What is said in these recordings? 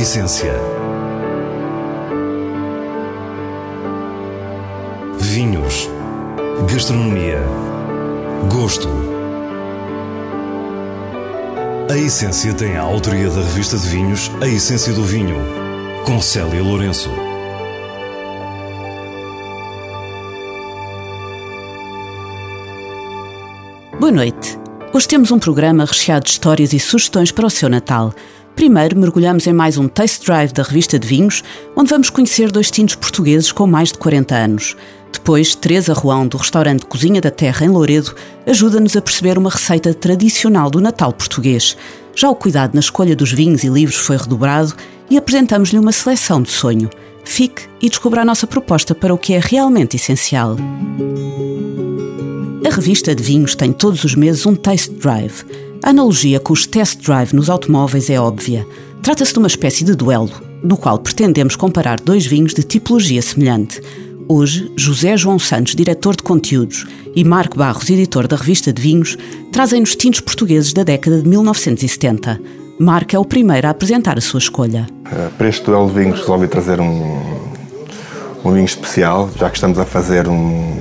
essência. Vinhos. Gastronomia. Gosto. A Essência tem a autoria da revista de vinhos A Essência do Vinho, com Célia Lourenço. Boa noite. Hoje temos um programa recheado de histórias e sugestões para o seu Natal. Primeiro, mergulhamos em mais um Taste Drive da revista de vinhos, onde vamos conhecer dois tintos portugueses com mais de 40 anos. Depois, Teresa Ruão, do restaurante Cozinha da Terra, em Louredo, ajuda-nos a perceber uma receita tradicional do Natal português. Já o cuidado na escolha dos vinhos e livros foi redobrado e apresentamos-lhe uma seleção de sonho. Fique e descubra a nossa proposta para o que é realmente essencial. A revista de vinhos tem todos os meses um Taste Drive. A analogia com os Test Drive nos automóveis é óbvia. Trata-se de uma espécie de duelo, no qual pretendemos comparar dois vinhos de tipologia semelhante. Hoje, José João Santos, diretor de conteúdos, e Marco Barros, editor da revista de vinhos, trazem-nos tintos portugueses da década de 1970. Marco é o primeiro a apresentar a sua escolha. Uh, para este duelo de vinhos resolvi trazer um, um vinho especial, já que estamos a fazer um,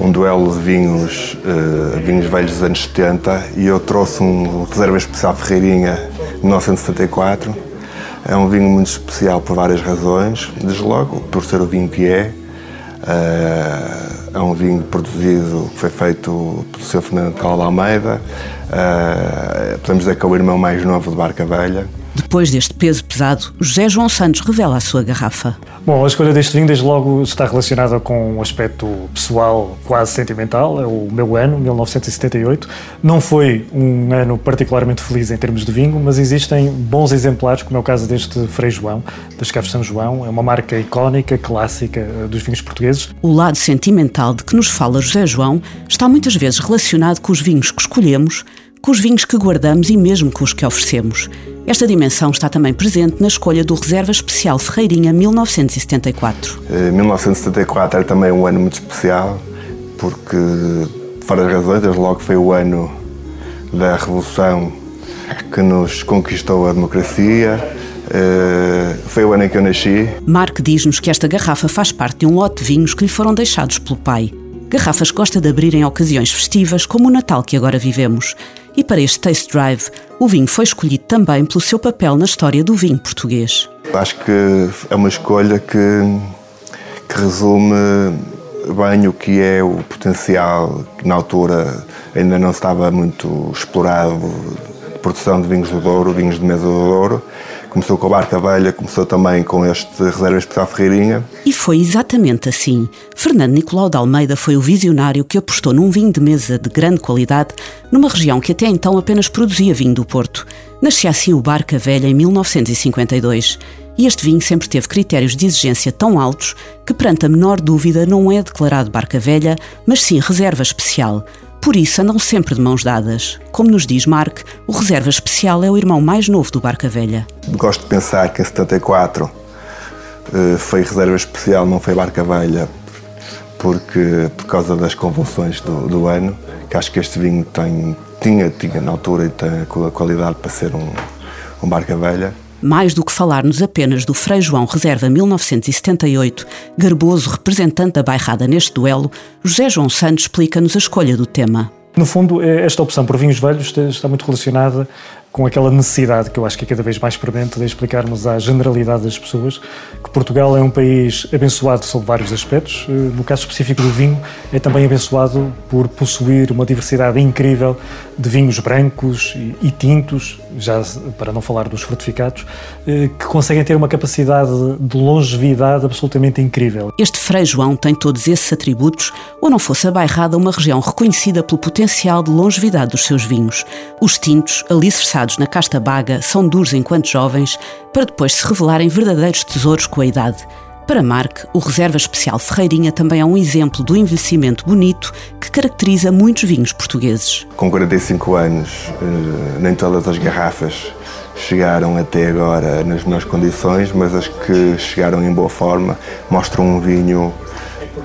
um duelo de vinhos, uh, vinhos velhos dos anos 70 e eu trouxe um reserva especial Ferreirinha de 1974. É um vinho muito especial por várias razões, desde logo por ser o vinho que é. Uh, é um vinho produzido, que foi feito pelo Sr. Fernando Calda Almeida. Uh, podemos dizer que é o irmão mais novo de Barca Velha. Depois deste peso pesado, José João Santos revela a sua garrafa. Bom, a escolha deste vinho, desde logo, está relacionada com um aspecto pessoal, quase sentimental. É o meu ano, 1978. Não foi um ano particularmente feliz em termos de vinho, mas existem bons exemplares, como é o caso deste Frei João, das Caves São João. É uma marca icónica, clássica eh, dos vinhos portugueses. O lado sentimental de que nos fala José João está muitas vezes relacionado com os vinhos que escolhemos, com os vinhos que guardamos e mesmo com os que oferecemos. Esta dimensão está também presente na escolha do Reserva Especial Ferreirinha 1974. 1974 era também um ano muito especial, porque, por várias razões, desde logo foi o ano da Revolução que nos conquistou a democracia. Eh, foi o ano em que eu nasci. Mark diz-nos que esta garrafa faz parte de um lote de vinhos que lhe foram deixados pelo pai. Garrafas gosta de abrir em ocasiões festivas, como o Natal que agora vivemos. E para este Taste Drive, o vinho foi escolhido também pelo seu papel na história do vinho português. Acho que é uma escolha que, que resume bem o que é o potencial que na altura ainda não estava muito explorado de produção de vinhos do Douro, vinhos de mesa do Douro Começou com a Barca Velha, começou também com este Reserva Especial Ferreirinha. E foi exatamente assim. Fernando Nicolau de Almeida foi o visionário que apostou num vinho de mesa de grande qualidade numa região que até então apenas produzia vinho do Porto. Nascia assim o Barca Velha em 1952. E este vinho sempre teve critérios de exigência tão altos que, perante a menor dúvida, não é declarado Barca Velha, mas sim reserva especial. Por isso andam sempre de mãos dadas. Como nos diz Mark, o reserva especial é o irmão mais novo do Barca Velha. Gosto de pensar que em 74 eh, foi reserva especial, não foi Barca Velha, porque por causa das convulsões do, do ano, que acho que este vinho tem, tinha, tinha na altura e tem a qualidade para ser um, um Barca Velha. Mais do que falar-nos apenas do Frei João Reserva 1978, garboso representante da bairrada neste duelo, José João Santos explica-nos a escolha do tema. No fundo, é, esta opção por vinhos velhos está muito relacionada com aquela necessidade que eu acho que é cada vez mais premente de explicarmos à generalidade das pessoas que Portugal é um país abençoado sob vários aspectos. Eh, no caso específico do vinho, é também abençoado por possuir uma diversidade incrível de vinhos brancos e tintos, já para não falar dos fortificados, eh, que conseguem ter uma capacidade de longevidade absolutamente incrível. Este Frei João tem todos esses atributos, ou não fosse a Bairrada uma região reconhecida pelo potencial de longevidade dos seus vinhos. Os tintos, alicerçados na casta baga são duros enquanto jovens, para depois se revelarem verdadeiros tesouros com a idade. Para Mark, o Reserva Especial Ferreirinha também é um exemplo do envelhecimento bonito que caracteriza muitos vinhos portugueses. Com 45 anos, eh, nem todas as garrafas chegaram até agora nas melhores condições, mas as que chegaram em boa forma mostram um vinho,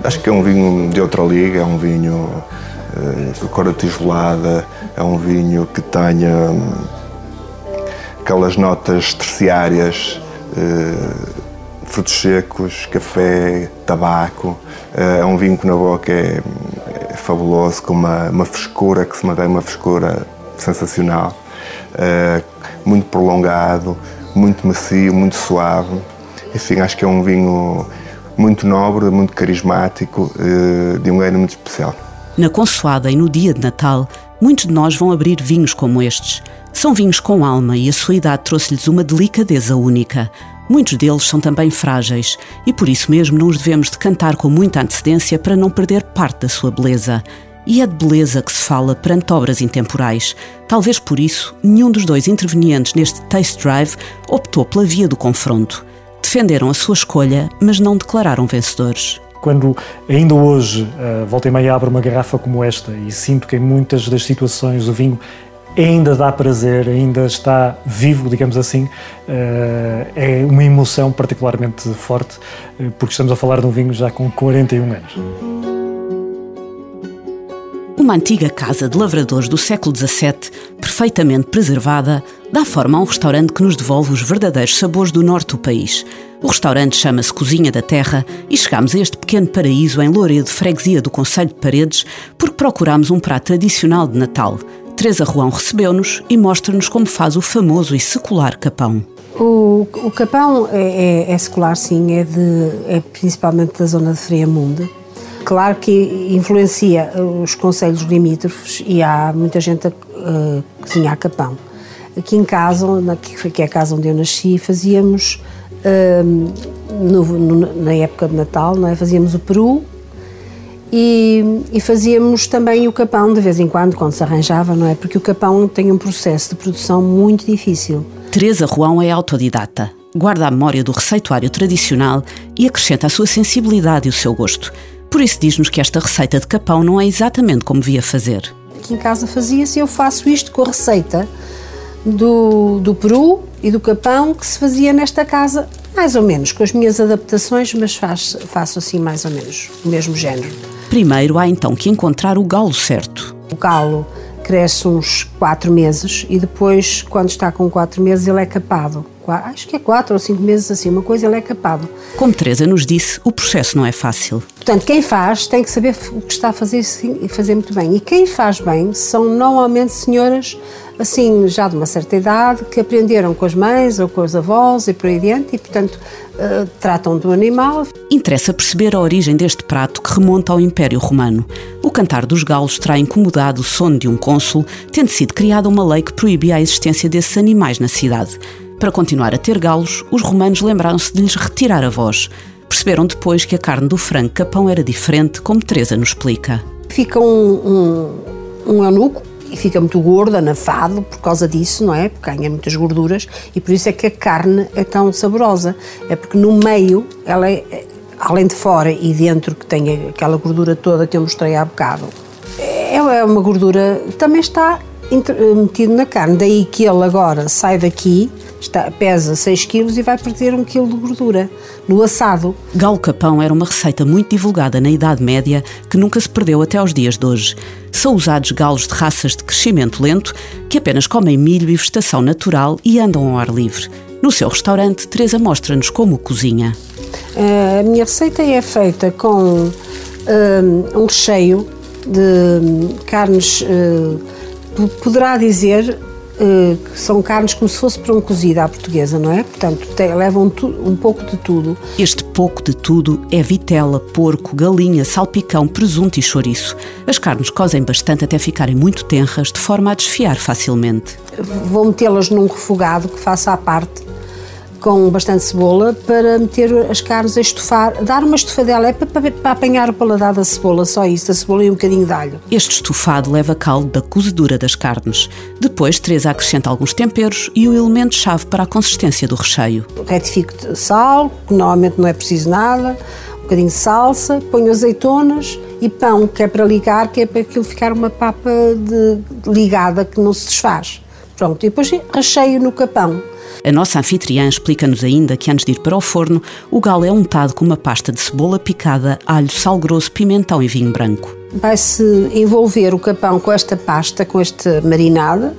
acho que é um vinho de outra liga, é um vinho eh, de cor tijolada, é um vinho que tenha aquelas notas terciárias, uh, frutos secos, café, tabaco. É um vinho que na boca é, é fabuloso, com uma, uma, frescura que se mantém uma frescura sensacional, uh, muito prolongado, muito macio, muito suave. Enfim, acho que é um vinho muito nobre, muito carismático, de um ano muito especial. Na Consoada e no dia de Natal, muitos de nós vão abrir vinhos como estes. São vinhos com alma e a sua idade trouxe-lhes uma delicadeza única. Muitos deles são também frágeis e por isso mesmo não os devemos decantar com muita antecedência para não perder parte da sua beleza. E é de beleza que se fala perante obras intemporais. Talvez por isso, nenhum dos dois intervenientes neste Taste Drive optou pela via do confronto. Defenderam a sua escolha, mas não declararam vencedores quando ainda hoje uh, volta e meia abro uma garrafa como esta e sinto que em muitas das situações o vinho ainda dá prazer, ainda está vivo, digamos assim, uh, é uma emoção particularmente forte, uh, porque estamos a falar de um vinho já com 41 anos. Uma antiga casa de lavradores do século XVII, perfeitamente preservada, dá forma a um restaurante que nos devolve os verdadeiros sabores do norte do país – o restaurante chama-se Cozinha da Terra e chegámos a este pequeno paraíso em Louredo, freguesia do Conselho de Paredes, porque procurámos um prato tradicional de Natal. Teresa Ruão recebeu-nos e mostra-nos como faz o famoso e secular capão. O, o capão é, é, é, secular, sim, é, de, é principalmente da zona de Friamundo. Claro que influencia os conselhos limítrofes e há muita gente a uh, cozinhar capão. Aqui em casa, na, que é a casa onde eu nasci, fazíamos no, no, na época de Natal, não é? fazíamos o peru e, e, fazíamos também o capão de vez em quando, quando se arranjava, não é? Porque o capão tem um processo de produção muito difícil. Teresa Ruão é autodidata, guarda a memória do receituário tradicional e acrescenta a sua sensibilidade e o seu gosto. Por isso diz-nos que esta receita de capão não é exatamente como via fazer. Aqui em casa fazia-se, eu faço isto com a receita do, do peru e do capão que se fazia nesta casa, mais ou menos, com as minhas adaptações, mas faz, faço assim mais ou menos o mesmo género. Primeiro há então que encontrar o galo certo. O galo cresce uns 4 meses e depois, quando está com 4 meses, ele é capado. Acho que é 4 ou 5 meses assim, uma coisa ele é capado. Como Teresa nos disse, o processo não é fácil. Portanto, quem faz tem que saber o que está a fazer e fazer muito bem. E quem faz bem são normalmente senhoras assim, já de uma certa idade, que aprenderam com as mães ou com os avós e por aí adiante, e portanto uh, tratam do animal. Interessa perceber a origem deste prato que remonta ao Império Romano. O cantar dos galos terá incomodado o sono de um cônsul, tendo sido criada uma lei que proibia a existência desses animais na cidade. Para continuar a ter galos, os romanos lembraram-se de lhes retirar a voz. Perceberam depois que a carne do frango capão era diferente, como Teresa nos explica. Fica um, um, um eunuco e fica muito gordo, anafado por causa disso, não é? Porque ganha muitas gorduras e por isso é que a carne é tão saborosa. É porque no meio, ela é, além de fora e dentro, que tem aquela gordura toda que eu mostrei há bocado, é, é uma gordura também está metido na carne. Daí que ele agora sai daqui está, pesa 6 kg e vai perder 1 kg de gordura no assado. Galo capão era uma receita muito divulgada na Idade Média que nunca se perdeu até aos dias de hoje. São usados galos de raças de crescimento lento que apenas comem milho e vegetação natural e andam ao ar livre. No seu restaurante, Teresa mostra-nos como cozinha. A minha receita é feita com um, um recheio de carnes, uh, poderá dizer Uh, são carnes como se fosse para um cozido à portuguesa, não é? Portanto, tem, levam tu, um pouco de tudo. Este pouco de tudo é vitela, porco, galinha, salpicão, presunto e chouriço. As carnes cozem bastante até ficarem muito tenras, de forma a desfiar facilmente. Vou metê-las num refogado que faça à parte com bastante cebola para meter as carnes a estufar, dar uma estufadela, é para, para, para, apanhar o paladar da cebola, só isso, da cebola e um bocadinho de alho. Este estufado leva caldo da cozedura das carnes. Depois, Teresa acrescenta alguns temperos e o elemento-chave para a consistência do recheio. Retifico de sal, que normalmente não é preciso nada, um bocadinho de salsa, ponho azeitonas e pão, que é para ligar, que é para aquilo ficar uma papa de, ligada que não se desfaz. Pronto, e depois recheio no capão a nossa anfitriã explica-nos ainda que antes de ir para o forno, o galo é untado com uma pasta de cebola picada, alho, sal grosso, pimentão e vinho branco. Vai-se envolver o capão com esta pasta, com esta marinada,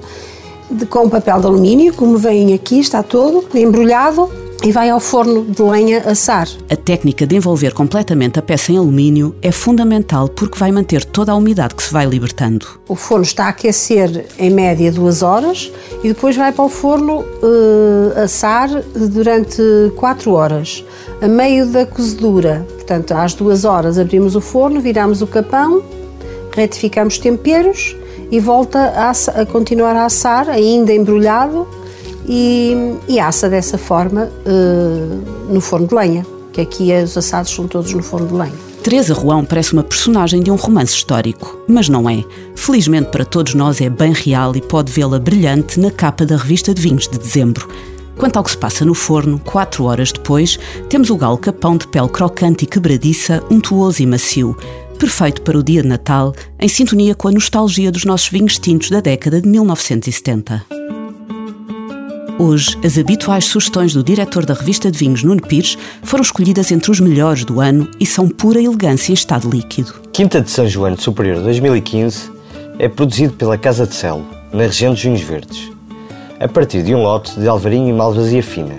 com papel de alumínio, como vem aqui, está todo embrulhado e vai ao forno de lenha assar. A técnica de envolver completamente a peça em alumínio é fundamental porque vai manter toda a umidade que se vai libertando. O forno está a aquecer em média duas horas e depois vai para o forno uh, assar durante quatro horas. A meio da cozedura, portanto, às duas horas abrimos o forno, viramos o capão, retificamos temperos e volta a, a continuar a assar, ainda embrulhado e, e assa dessa forma uh, no forno de lenha, que aqui os assados são todos no forno de lenha. Teresa Ruão parece uma personagem de um romance histórico, mas não é. Felizmente para todos nós é bem real e pode vê-la brilhante na capa da revista de vinhos de dezembro. Quanto ao que se passa no forno, quatro horas depois, temos o galo capão de pele crocante e quebradiça, untuoso e macio, perfeito para o dia de Natal, em sintonia com a nostalgia dos nossos vinhos tintos da década de 1970. Hoje, as habituais sugestões do diretor da revista de vinhos, Nuno Pires, foram escolhidas entre os melhores do ano e são pura elegância em estado líquido. Quinta de São João Superior 2015 é produzido pela Casa de Celo, na região dos Vinhos Verdes, a partir de um lote de alvarinho e malvasia fina.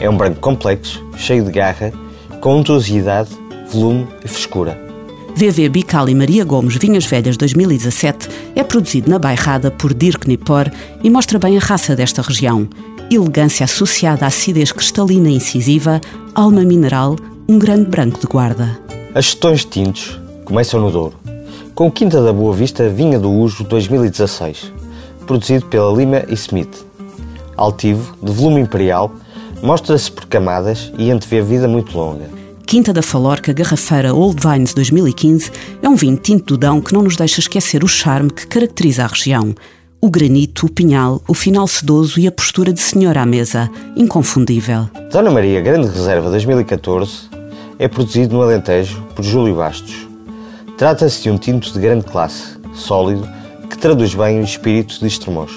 É um branco complexo, cheio de garra, com untuosidade, volume e frescura. VV Bical e Maria Gomes Vinhas Velhas 2017 é produzido na Bairrada por Dirk Nipor e mostra bem a raça desta região. Elegância associada à acidez cristalina incisiva, alma mineral, um grande branco de guarda. As gestões de tintos começam no Douro, com Quinta da Boa Vista Vinha do Uso 2016, produzido pela Lima e Smith. Altivo, de volume imperial, mostra-se por camadas e antevê vida muito longa. Quinta da Falorca Garrafeira Old Vines 2015 é um vinho tinto do Dão que não nos deixa esquecer o charme que caracteriza a região. O granito, o pinhal, o final sedoso e a postura de senhora à mesa, inconfundível. Dona Maria Grande Reserva 2014 é produzido no Alentejo por Júlio Bastos. Trata-se de um tinto de grande classe, sólido, que traduz bem o espírito de Estremoz.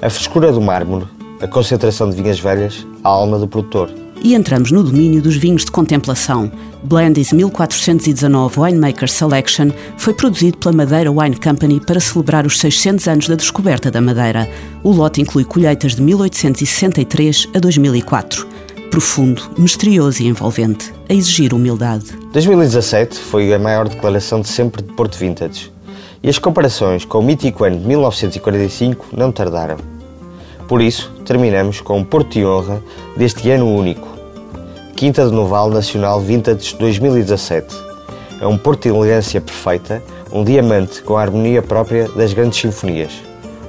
A frescura do mármore, a concentração de vinhas velhas, a alma do produtor e entramos no domínio dos vinhos de contemplação. Blendies 1419 Winemaker Selection foi produzido pela Madeira Wine Company para celebrar os 600 anos da descoberta da Madeira. O lote inclui colheitas de 1863 a 2004. Profundo, misterioso e envolvente, a exigir humildade. 2017 foi a maior declaração de sempre de Porto Vintage. E as comparações com o mítico ano de 1945 não tardaram. Por isso, terminamos com um Porto de Honra deste ano único. Quinta de Noval Nacional Vintage 2017. É um Porto de elegância perfeita, um diamante com a harmonia própria das grandes sinfonias,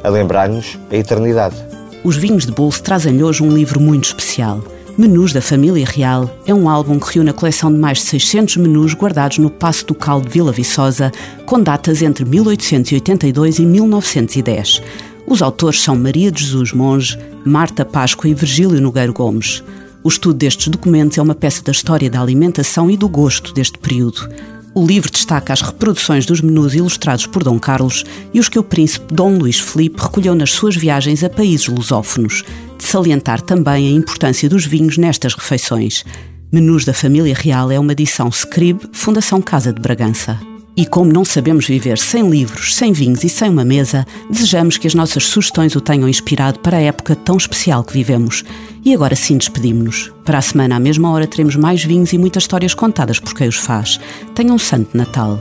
a lembrar-nos a eternidade. Os vinhos de bolso trazem-lhe hoje um livro muito especial. Menus da Família Real é um álbum que reúne a coleção de mais de 600 menus guardados no Passo do Cal de Vila Viçosa, com datas entre 1882 e 1910. Os autores são Maria de Jesus Monge, Marta Páscoa e Virgílio Nogueiro Gomes. O estudo destes documentos é uma peça da história da alimentação e do gosto deste período. O livro destaca as reproduções dos menus ilustrados por Dom Carlos e os que o príncipe Dom Luís Felipe recolheu nas suas viagens a países lusófonos, de salientar também a importância dos vinhos nestas refeições. Menus da Família Real é uma edição Scribe, Fundação Casa de Bragança. E como não sabemos viver sem livros, sem vinhos e sem uma mesa, desejamos que as nossas sugestões o tenham inspirado para a época tão especial que vivemos. E agora sim despedimos-nos. Para a semana, à mesma hora, teremos mais vinhos e muitas histórias contadas por quem os faz. Tenham um santo Natal.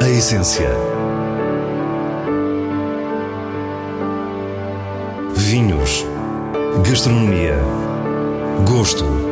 A essência vinhos, gastronomia, gosto.